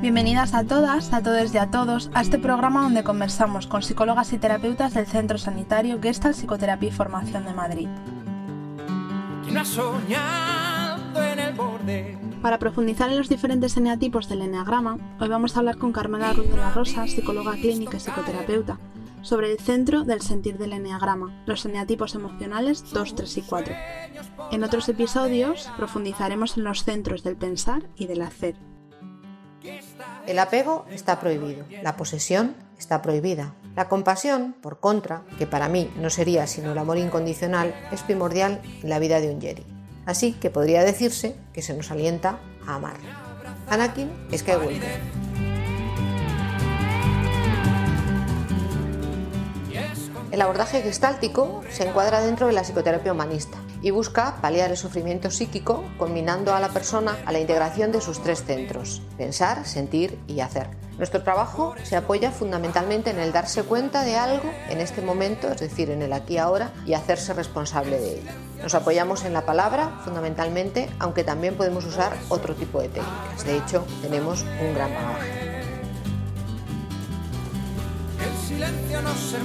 Bienvenidas a todas, a todos y a todos a este programa donde conversamos con psicólogas y terapeutas del Centro Sanitario Gestalt Psicoterapia y Formación de Madrid. Para profundizar en los diferentes eneatipos del eneagrama, hoy vamos a hablar con Carmela Ruiz de la Rosa, psicóloga clínica y psicoterapeuta, sobre el centro del sentir del eneagrama, los eneatipos emocionales 2, 3 y 4. En otros episodios profundizaremos en los centros del pensar y del hacer. El apego está prohibido, la posesión está prohibida. La compasión, por contra, que para mí no sería sino el amor incondicional, es primordial en la vida de un Jedi. Así que podría decirse que se nos alienta a amar. Anakin Skywalker. El abordaje gestáltico se encuadra dentro de la psicoterapia humanista y busca paliar el sufrimiento psíquico combinando a la persona a la integración de sus tres centros, pensar, sentir y hacer. Nuestro trabajo se apoya fundamentalmente en el darse cuenta de algo en este momento, es decir, en el aquí y ahora, y hacerse responsable de ello. Nos apoyamos en la palabra fundamentalmente, aunque también podemos usar otro tipo de técnicas. De hecho, tenemos un gran bagaje. Silencio no se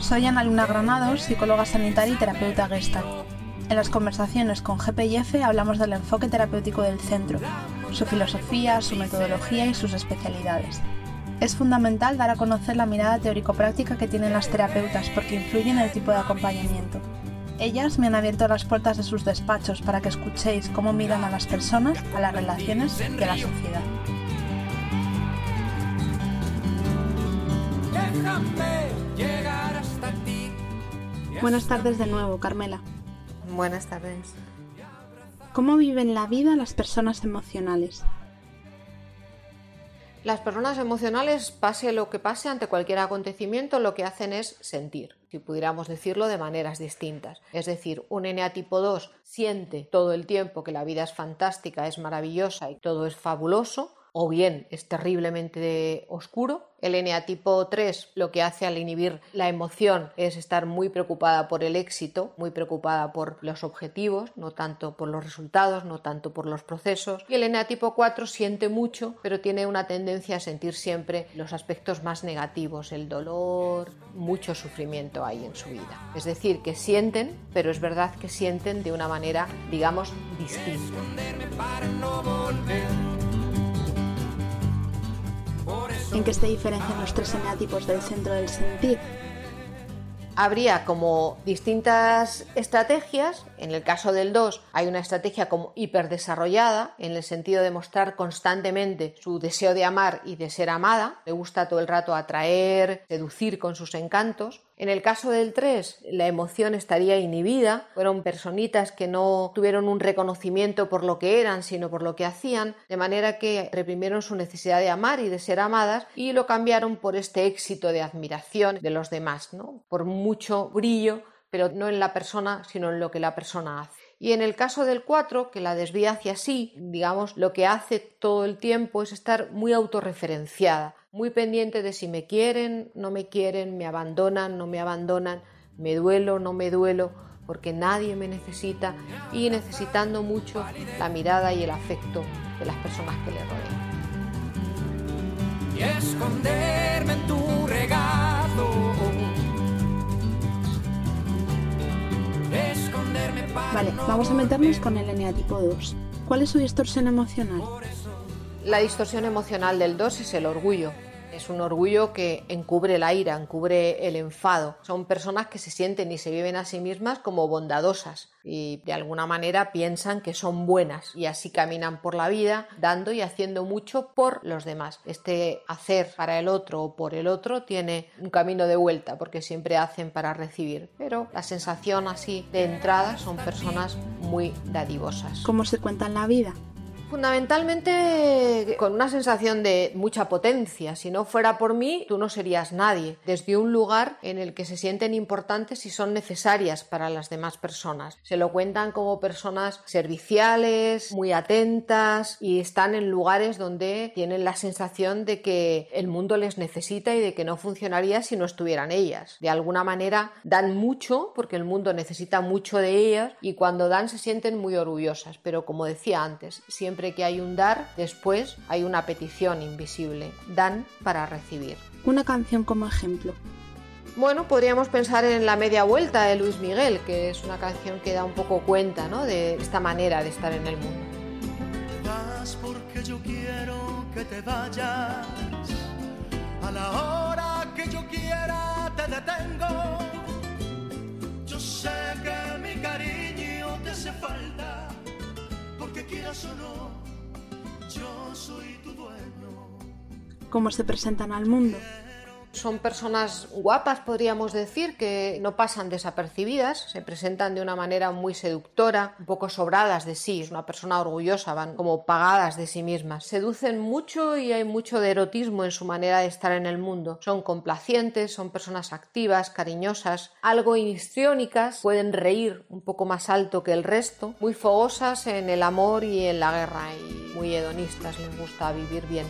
Soy Ana Luna Granados, psicóloga sanitaria y terapeuta Gestalt. En las conversaciones con GPIF hablamos del enfoque terapéutico del centro, su filosofía, su metodología y sus especialidades. Es fundamental dar a conocer la mirada teórico-práctica que tienen las terapeutas porque influye en el tipo de acompañamiento. Ellas me han abierto las puertas de sus despachos para que escuchéis cómo miran a las personas, a las relaciones y a la sociedad. Buenas tardes de nuevo, Carmela. Buenas tardes. ¿Cómo viven la vida las personas emocionales? Las personas emocionales, pase lo que pase ante cualquier acontecimiento, lo que hacen es sentir, si pudiéramos decirlo de maneras distintas. Es decir, un NA tipo 2 siente todo el tiempo que la vida es fantástica, es maravillosa y todo es fabuloso, o bien es terriblemente oscuro. El NA tipo 3 lo que hace al inhibir la emoción es estar muy preocupada por el éxito, muy preocupada por los objetivos, no tanto por los resultados, no tanto por los procesos. Y el NA tipo 4 siente mucho, pero tiene una tendencia a sentir siempre los aspectos más negativos, el dolor, mucho sufrimiento hay en su vida. Es decir, que sienten, pero es verdad que sienten de una manera, digamos, distinta. ¿En qué se diferencian los tres eneatipos del centro del sentir? Habría como distintas estrategias. En el caso del 2 hay una estrategia como hiperdesarrollada en el sentido de mostrar constantemente su deseo de amar y de ser amada. Le gusta todo el rato atraer, seducir con sus encantos. En el caso del 3, la emoción estaría inhibida, fueron personitas que no tuvieron un reconocimiento por lo que eran, sino por lo que hacían, de manera que reprimieron su necesidad de amar y de ser amadas y lo cambiaron por este éxito de admiración de los demás, ¿no? por mucho brillo, pero no en la persona, sino en lo que la persona hace. Y en el caso del 4, que la desvía hacia sí, digamos, lo que hace todo el tiempo es estar muy autorreferenciada, muy pendiente de si me quieren, no me quieren, me abandonan, no me abandonan, me duelo, no me duelo, porque nadie me necesita y necesitando mucho la mirada y el afecto de las personas que le rodean. Y esconderme en tu Vale, vamos a meternos con el eneatipo 2. ¿Cuál es su distorsión emocional? La distorsión emocional del 2 es el orgullo. Es un orgullo que encubre la ira, encubre el enfado. Son personas que se sienten y se viven a sí mismas como bondadosas y de alguna manera piensan que son buenas y así caminan por la vida dando y haciendo mucho por los demás. Este hacer para el otro o por el otro tiene un camino de vuelta porque siempre hacen para recibir, pero la sensación así de entrada son personas muy dadivosas. ¿Cómo se cuentan la vida? Fundamentalmente con una sensación de mucha potencia. Si no fuera por mí, tú no serías nadie. Desde un lugar en el que se sienten importantes y son necesarias para las demás personas. Se lo cuentan como personas serviciales, muy atentas y están en lugares donde tienen la sensación de que el mundo les necesita y de que no funcionaría si no estuvieran ellas. De alguna manera dan mucho porque el mundo necesita mucho de ellas y cuando dan se sienten muy orgullosas. Pero como decía antes, siempre que hay un dar, después hay una petición invisible. Dan para recibir. Una canción como ejemplo. Bueno, podríamos pensar en La media vuelta de Luis Miguel, que es una canción que da un poco cuenta ¿no? de esta manera de estar en el mundo. Vas porque yo quiero que te vayas. A la hora que yo quiera te detengo. Yo sé que mi cariño te hace falta. Porque. ¿Cómo se presentan al mundo? Son personas guapas, podríamos decir, que no pasan desapercibidas, se presentan de una manera muy seductora, un poco sobradas de sí, es una persona orgullosa, van como pagadas de sí mismas. Seducen mucho y hay mucho de erotismo en su manera de estar en el mundo. Son complacientes, son personas activas, cariñosas, algo histriónicas, pueden reír un poco más alto que el resto, muy fogosas en el amor y en la guerra y muy hedonistas, les gusta vivir bien.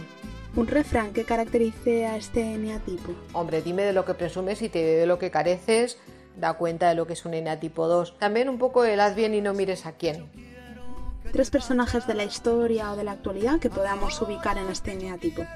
Un refrán que caracterice a este eneatipo. Hombre, dime de lo que presumes y te de lo que careces, da cuenta de lo que es un eneatipo 2. También un poco el haz bien y no mires a quién. Tres personajes de la historia o de la actualidad que podamos ubicar en este eneatipo.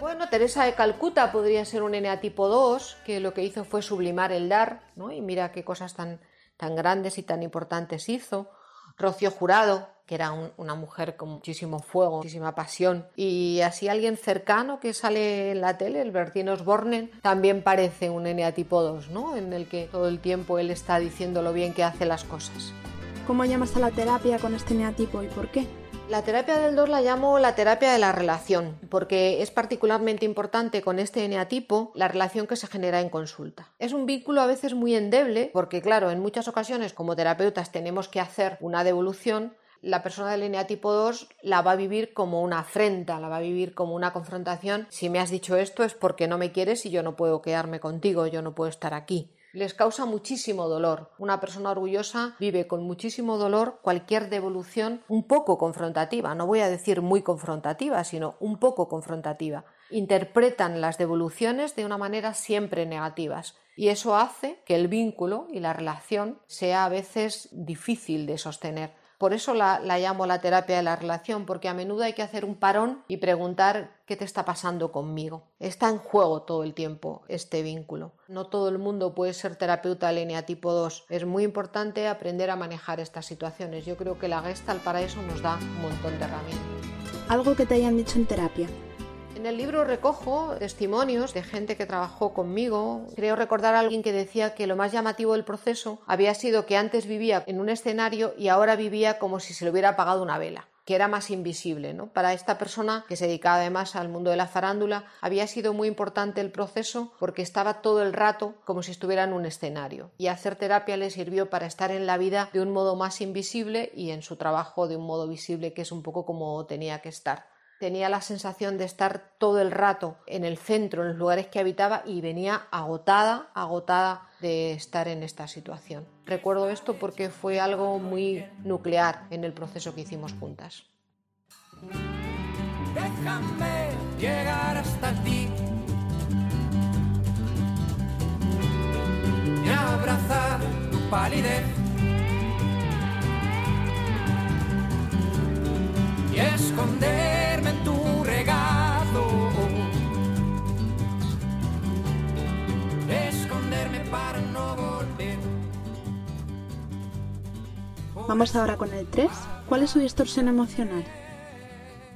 Bueno, Teresa de Calcuta podría ser un eneatipo 2, que lo que hizo fue sublimar el dar, ¿no? Y mira qué cosas tan, tan grandes y tan importantes hizo. Rocío Jurado, que era un- una mujer con muchísimo fuego, muchísima pasión. Y así alguien cercano que sale en la tele, el Bertín Osborne, también parece un eneatipo 2, ¿no? En el que todo el tiempo él está diciendo lo bien que hace las cosas. ¿Cómo llamas a la terapia con este eneatipo y por qué? La terapia del 2 la llamo la terapia de la relación, porque es particularmente importante con este eneatipo la relación que se genera en consulta. Es un vínculo a veces muy endeble, porque claro, en muchas ocasiones como terapeutas tenemos que hacer una devolución, la persona del eneatipo 2 la va a vivir como una afrenta, la va a vivir como una confrontación. Si me has dicho esto es porque no me quieres y yo no puedo quedarme contigo, yo no puedo estar aquí les causa muchísimo dolor. Una persona orgullosa vive con muchísimo dolor cualquier devolución un poco confrontativa, no voy a decir muy confrontativa, sino un poco confrontativa. Interpretan las devoluciones de una manera siempre negativas y eso hace que el vínculo y la relación sea a veces difícil de sostener. Por eso la, la, llamo la terapia de la relación, porque a menudo hay que hacer un parón y preguntar qué te está pasando conmigo. Está en juego todo el tiempo este vínculo. No todo el mundo puede ser terapeuta línea tipo 2. Es muy importante aprender a manejar estas situaciones. Yo creo que la Gestalt para eso nos da un montón de herramientas. Algo que te hayan dicho en terapia. El libro recojo testimonios de gente que trabajó conmigo. Creo recordar a alguien que decía que lo más llamativo del proceso había sido que antes vivía en un escenario y ahora vivía como si se le hubiera apagado una vela que era más invisible. ¿no? Para esta persona, que se dedicaba además al mundo de la farándula, había sido muy importante el proceso porque estaba todo el rato como si estuviera en un escenario. Y hacer terapia le sirvió para estar en la vida de un modo más invisible y en su trabajo de un modo visible, que es un poco como tenía que estar tenía la sensación de estar todo el rato en el centro, en los lugares que habitaba y venía agotada, agotada de estar en esta situación. Recuerdo esto porque fue algo muy nuclear en el proceso que hicimos juntas. Déjame llegar hasta ti y abrazar tu palidez y esconderme Vamos ahora con el 3. ¿Cuál es su distorsión emocional?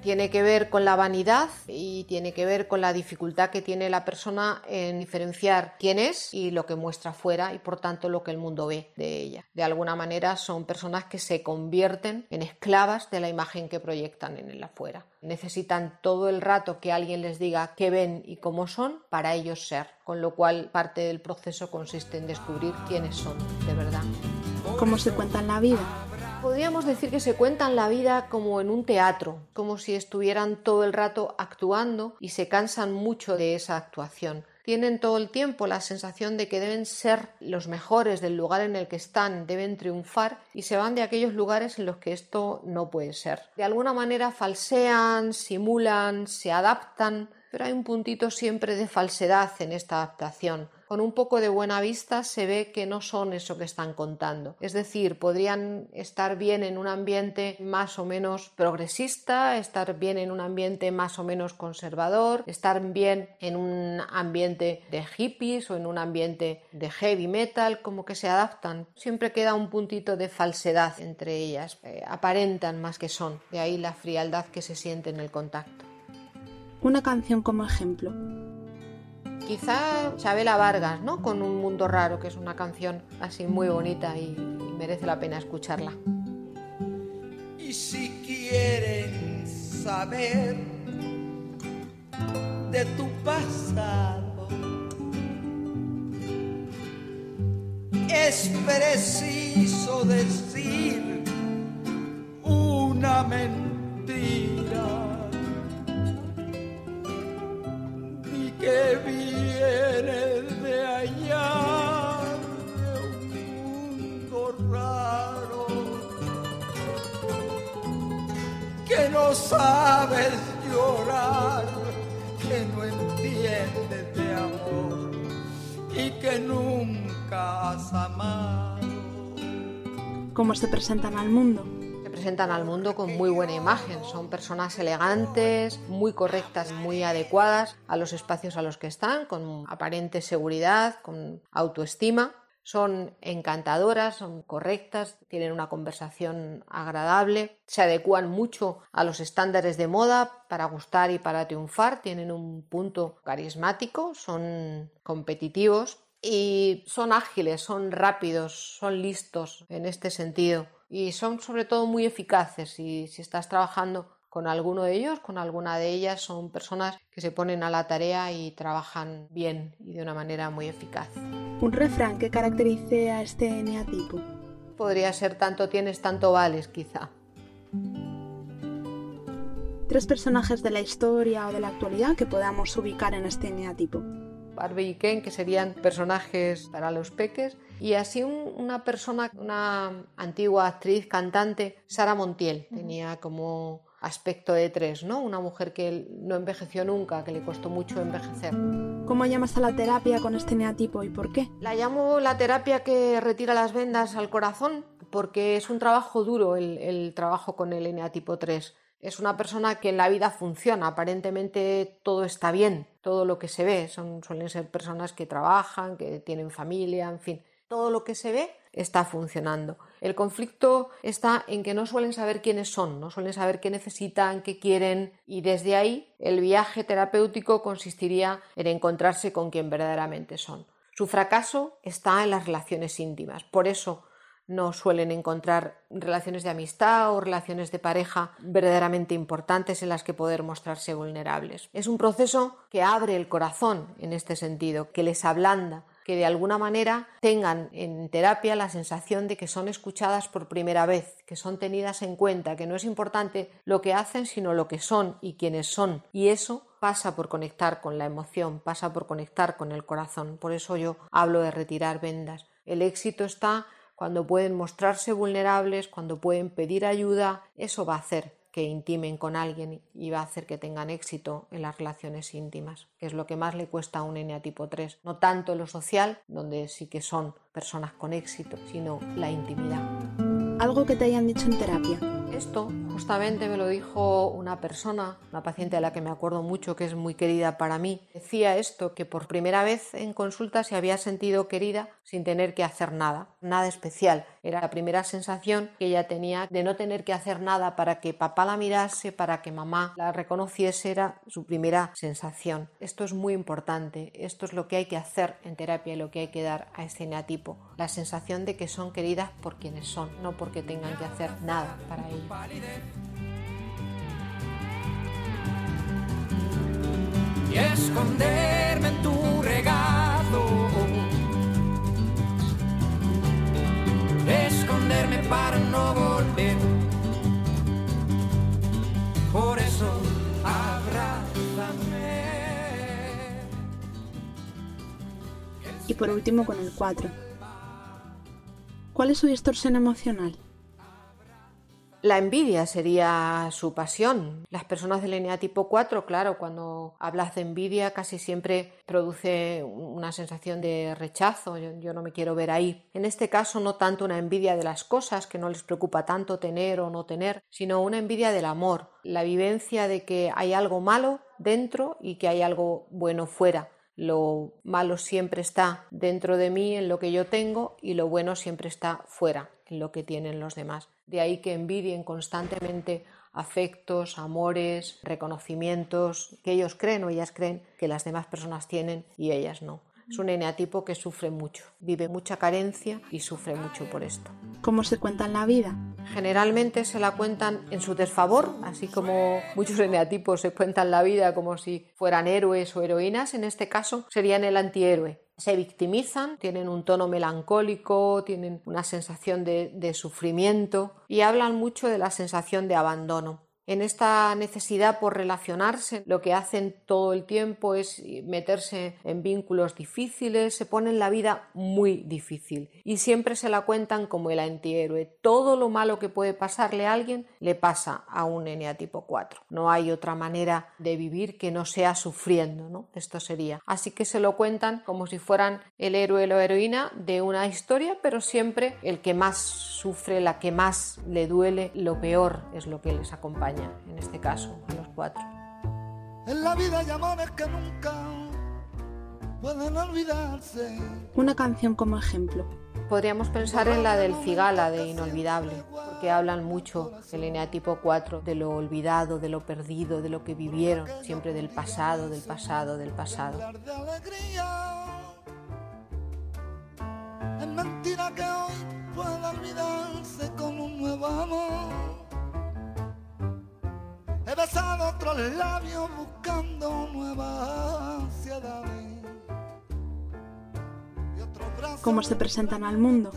Tiene que ver con la vanidad y tiene que ver con la dificultad que tiene la persona en diferenciar quién es y lo que muestra fuera y por tanto lo que el mundo ve de ella. De alguna manera son personas que se convierten en esclavas de la imagen que proyectan en el afuera. Necesitan todo el rato que alguien les diga qué ven y cómo son para ellos ser, con lo cual parte del proceso consiste en descubrir quiénes son de verdad. ¿Cómo se cuentan la vida? Podríamos decir que se cuentan la vida como en un teatro, como si estuvieran todo el rato actuando y se cansan mucho de esa actuación. Tienen todo el tiempo la sensación de que deben ser los mejores del lugar en el que están, deben triunfar y se van de aquellos lugares en los que esto no puede ser. De alguna manera falsean, simulan, se adaptan, pero hay un puntito siempre de falsedad en esta adaptación con un poco de buena vista se ve que no son eso que están contando. Es decir, podrían estar bien en un ambiente más o menos progresista, estar bien en un ambiente más o menos conservador, estar bien en un ambiente de hippies o en un ambiente de heavy metal, como que se adaptan. Siempre queda un puntito de falsedad entre ellas, eh, aparentan más que son, de ahí la frialdad que se siente en el contacto. Una canción como ejemplo. Quizá Chabela Vargas, ¿no? Con Un Mundo Raro, que es una canción así muy bonita y, y merece la pena escucharla. Y si quieren saber de tu pasado, es preciso decir una mentira. Sabes llorar, que no entiendes de amor y que nunca has amado. ¿Cómo se presentan al mundo? Se presentan al mundo con muy buena imagen. Son personas elegantes, muy correctas, muy adecuadas a los espacios a los que están, con aparente seguridad, con autoestima. Son encantadoras, son correctas, tienen una conversación agradable, se adecúan mucho a los estándares de moda para gustar y para triunfar, tienen un punto carismático, son competitivos y son ágiles, son rápidos, son listos en este sentido. Y son sobre todo muy eficaces y si estás trabajando con alguno de ellos, con alguna de ellas, son personas que se ponen a la tarea y trabajan bien y de una manera muy eficaz. Un refrán que caracterice a este eneatipo. Podría ser tanto tienes, tanto vales, quizá. Tres personajes de la historia o de la actualidad que podamos ubicar en este eneatipo. Barbie y Ken, que serían personajes para los peques, y así un- una persona, una antigua actriz, cantante, Sara Montiel, tenía como aspecto de tres, ¿no? Una mujer que no envejeció nunca, que le costó mucho envejecer. ¿Cómo llamas a la terapia con este eneatipo y por qué? La llamo la terapia que retira las vendas al corazón, porque es un trabajo duro el, el trabajo con el eneatipo 3. Es una persona que en la vida funciona, aparentemente todo está bien, todo lo que se ve. Son, suelen ser personas que trabajan, que tienen familia, en fin, todo lo que se ve está funcionando. El conflicto está en que no suelen saber quiénes son, no suelen saber qué necesitan, qué quieren y desde ahí el viaje terapéutico consistiría en encontrarse con quien verdaderamente son. Su fracaso está en las relaciones íntimas, por eso no suelen encontrar relaciones de amistad o relaciones de pareja verdaderamente importantes en las que poder mostrarse vulnerables. Es un proceso que abre el corazón en este sentido, que les ablanda, que de alguna manera tengan en terapia la sensación de que son escuchadas por primera vez, que son tenidas en cuenta, que no es importante lo que hacen, sino lo que son y quiénes son. Y eso pasa por conectar con la emoción, pasa por conectar con el corazón. Por eso yo hablo de retirar vendas. El éxito está cuando pueden mostrarse vulnerables, cuando pueden pedir ayuda, eso va a hacer que intimen con alguien y va a hacer que tengan éxito en las relaciones íntimas, que es lo que más le cuesta a un eneatipo 3. No tanto lo social, donde sí que son personas con éxito, sino la intimidad. Algo que te hayan dicho en terapia. Esto justamente me lo dijo una persona, una paciente a la que me acuerdo mucho, que es muy querida para mí. Decía esto, que por primera vez en consulta se había sentido querida sin tener que hacer nada, nada especial. Era la primera sensación que ella tenía de no tener que hacer nada para que papá la mirase, para que mamá la reconociese, era su primera sensación. Esto es muy importante, esto es lo que hay que hacer en terapia y lo que hay que dar a este eneatipo. La sensación de que son queridas por quienes son, no porque tengan que hacer nada para ello. Y esconderme en tu regazo. Esconderme para no volver. Por eso abrázame. Y por último con el 4. ¿Cuál es su distorsión emocional? La envidia sería su pasión. Las personas del tipo 4, claro, cuando hablas de envidia casi siempre produce una sensación de rechazo, yo, no me quiero ver ahí. En este caso no tanto una envidia de las cosas, que no les preocupa tanto tener o no tener, sino una envidia del amor, la vivencia de que hay algo malo dentro y que hay algo bueno fuera. Lo malo siempre está dentro de mí, en lo que yo tengo, y lo bueno siempre está fuera, en lo que tienen los demás. De ahí que envidien constantemente afectos, amores, reconocimientos que ellos creen o ellas creen que las demás personas tienen y ellas no. Es un eneatipo que sufre mucho, vive mucha carencia y sufre mucho por esto. ¿Cómo se cuentan la vida? Generalmente se la cuentan en su desfavor, así como muchos eneatipos se cuentan la vida como si fueran héroes o heroínas, en este caso serían el antihéroe se victimizan, tienen un tono melancólico, tienen una sensación de, de, sufrimiento y hablan mucho de la sensación de abandono en esta necesidad por relacionarse, lo que hacen todo el tiempo es meterse en vínculos difíciles, se ponen la vida muy difícil y siempre se la cuentan como el antihéroe. Todo lo malo que puede pasarle a alguien le pasa a un NA tipo 4. No hay otra manera de vivir que no sea sufriendo, ¿no? Esto sería. Así que se lo cuentan como si fueran el héroe o la heroína de una historia, pero siempre el que más sufre, la que más le duele, lo peor es lo que les acompaña en este caso, a los cuatro. En la vida hay amores que nunca pueden olvidarse. Una canción como ejemplo. Podríamos pensar en la del Cigala de Inolvidable, porque hablan mucho el línea tipo 4 de lo olvidado, de lo perdido, de lo que vivieron, siempre del pasado, del pasado, del pasado. Es mentira que hoy pueda olvidarse con un nuevo amor. He besado otros labios buscando nuevas ansiedades. ¿Cómo se presentan al mundo?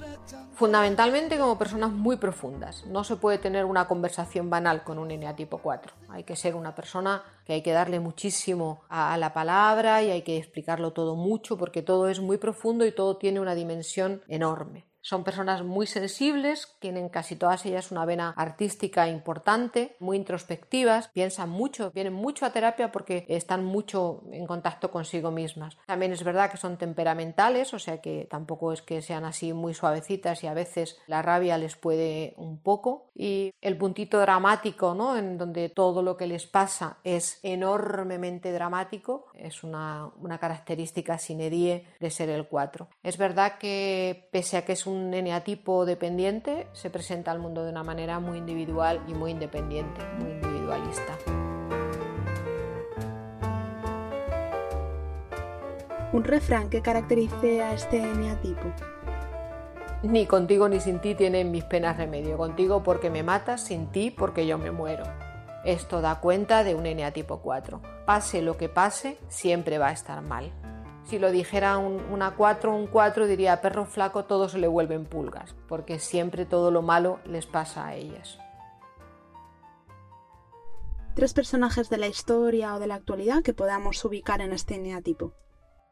Fundamentalmente como personas muy profundas. No se puede tener una conversación banal con un NA tipo 4. Hay que ser una persona que hay que darle muchísimo a la palabra y hay que explicarlo todo mucho porque todo es muy profundo y todo tiene una dimensión enorme. Son personas muy sensibles, tienen casi todas ellas una vena artística importante, muy introspectivas, piensan mucho, vienen mucho a terapia porque están mucho en contacto consigo mismas. También es verdad que son temperamentales, o sea que tampoco es que sean así muy suavecitas y a veces la rabia les puede un poco. Y el puntito dramático, ¿no? En donde todo lo que les pasa es enormemente dramático, es una, una característica sine die de ser el 4. Es verdad que pese a que es un un eneatipo dependiente se presenta al mundo de una manera muy individual y muy independiente, muy individualista. Un refrán que caracterice a este eneatipo. Ni contigo ni sin ti tienen mis penas remedio. Contigo porque me matas, sin ti porque yo me muero. Esto da cuenta de un eneatipo 4. Pase lo que pase, siempre va a estar mal. Si lo dijera un, una 4, un 4 diría perro flaco todo se le vuelven pulgas, porque siempre todo lo malo les pasa a ellas. Tres personajes de la historia o de la actualidad que podamos ubicar en este eneatipo.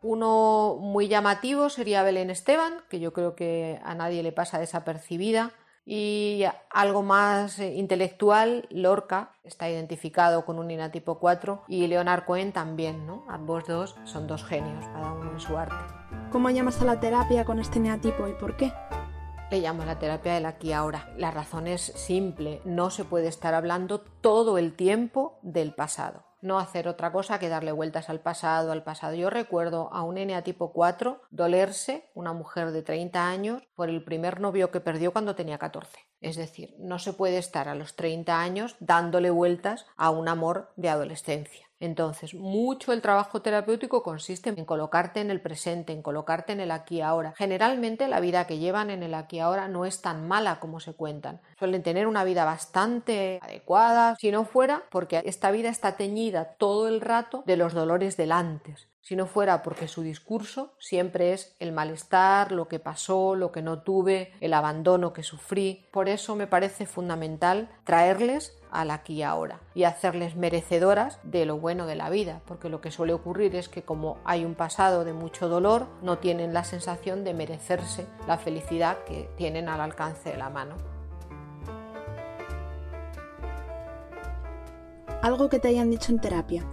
Uno muy llamativo sería Belén Esteban, que yo creo que a nadie le pasa desapercibida y algo más eh, intelectual, Lorca está identificado con un INA tipo 4 y Leonard Cohen también, ¿no? Ambos dos son dos genios, cada uno en su arte. ¿Cómo llamas a la terapia con este neatipo y por qué? Le llamo la terapia del aquí y ahora. La razón es simple, no se puede estar hablando todo el tiempo del pasado no hacer otra cosa que darle vueltas al pasado, al pasado. Yo recuerdo a un NA tipo 4 dolerse, una mujer de 30 años, por el primer novio que perdió cuando tenía 14. Es decir, no se puede estar a los 30 años dándole vueltas a un amor de adolescencia. Entonces, mucho el trabajo terapéutico consiste en colocarte en el presente, en colocarte en el aquí y ahora. Generalmente la vida que llevan en el aquí y ahora no es tan mala como se cuentan. Suelen tener una vida bastante adecuada, si no fuera porque esta vida está teñida todo el rato de los dolores del antes. Si no fuera porque su discurso siempre es el malestar, lo que pasó, lo que no tuve, el abandono que sufrí. Por eso me parece fundamental traerles al aquí y ahora y hacerles merecedoras de lo bueno de la vida, porque lo que suele ocurrir es que como hay un pasado de mucho dolor, no tienen la sensación de merecerse la felicidad que tienen al alcance de la mano. Algo que te hayan dicho en terapia,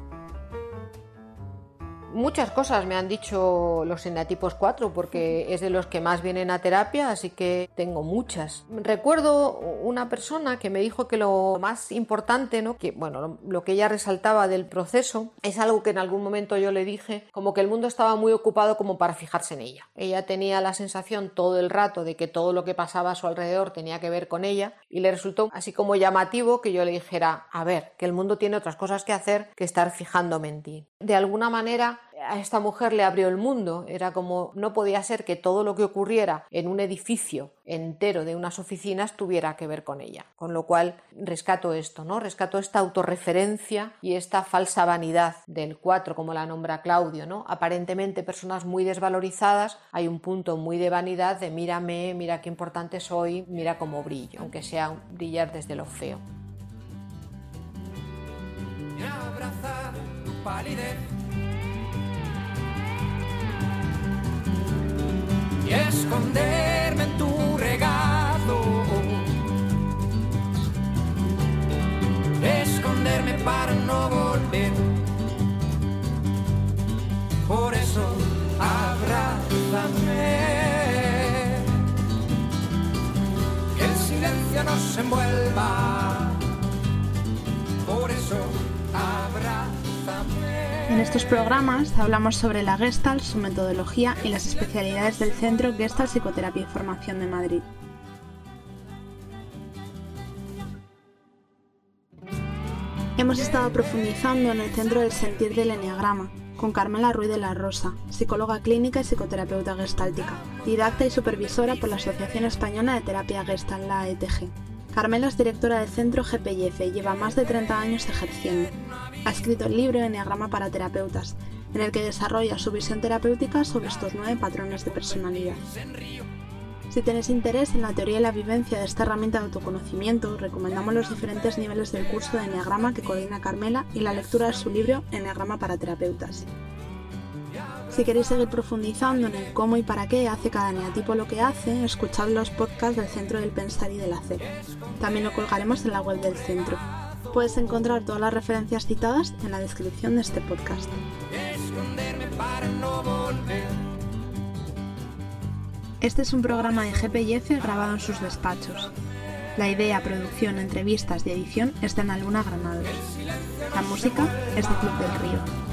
Muchas cosas me han dicho los eneatipos 4 porque es de los que más vienen a terapia, así que tengo muchas. Recuerdo una persona que me dijo que lo más importante, ¿no? que bueno, lo que ella resaltaba del proceso es algo que en algún momento yo le dije, como que el mundo estaba muy ocupado como para fijarse en ella. Ella tenía la sensación todo el rato de que todo lo que pasaba a su alrededor tenía que ver con ella y le resultó así como llamativo que yo le dijera, a ver, que el mundo tiene otras cosas que hacer que estar fijándome en ti. De alguna manera a esta mujer le abrió el mundo. Era como no podía ser que todo lo que ocurriera en un edificio entero de unas oficinas tuviera que ver con ella. Con lo cual rescato esto, ¿no? Rescato esta autorreferencia y esta falsa vanidad del 4, como la nombra Claudio, ¿no? Aparentemente personas muy desvalorizadas, hay un punto muy de vanidad de mírame, mira qué importante soy, mira cómo brillo, aunque sea brillar desde lo feo. Y esconderme en tu regazo. Esconderme para no volver. Por eso abrázame. Que el silencio nos envuelva. En estos programas hablamos sobre la Gestalt, su metodología y las especialidades del Centro Gestalt Psicoterapia y Formación de Madrid. Hemos estado profundizando en el centro del sentir del Enneagrama, con Carmela Ruiz de la Rosa, psicóloga clínica y psicoterapeuta gestáltica, didacta y supervisora por la Asociación Española de Terapia Gestalt, la ETG. Carmela es directora del centro GPIF y lleva más de 30 años ejerciendo. Ha escrito el libro Enneagrama para terapeutas, en el que desarrolla su visión terapéutica sobre estos nueve patrones de personalidad. Si tenéis interés en la teoría y la vivencia de esta herramienta de autoconocimiento, recomendamos los diferentes niveles del curso de Enneagrama que coordina Carmela y la lectura de su libro Enneagrama para terapeutas. Si queréis seguir profundizando en el cómo y para qué hace cada neatipo lo que hace, escuchad los podcasts del Centro del Pensar y del Hacer. También lo colgaremos en la web del centro. Puedes encontrar todas las referencias citadas en la descripción de este podcast. Este es un programa de GPF grabado en sus despachos. La idea, producción, entrevistas y edición es de Ana Luna Granados. La música es de Club del Río.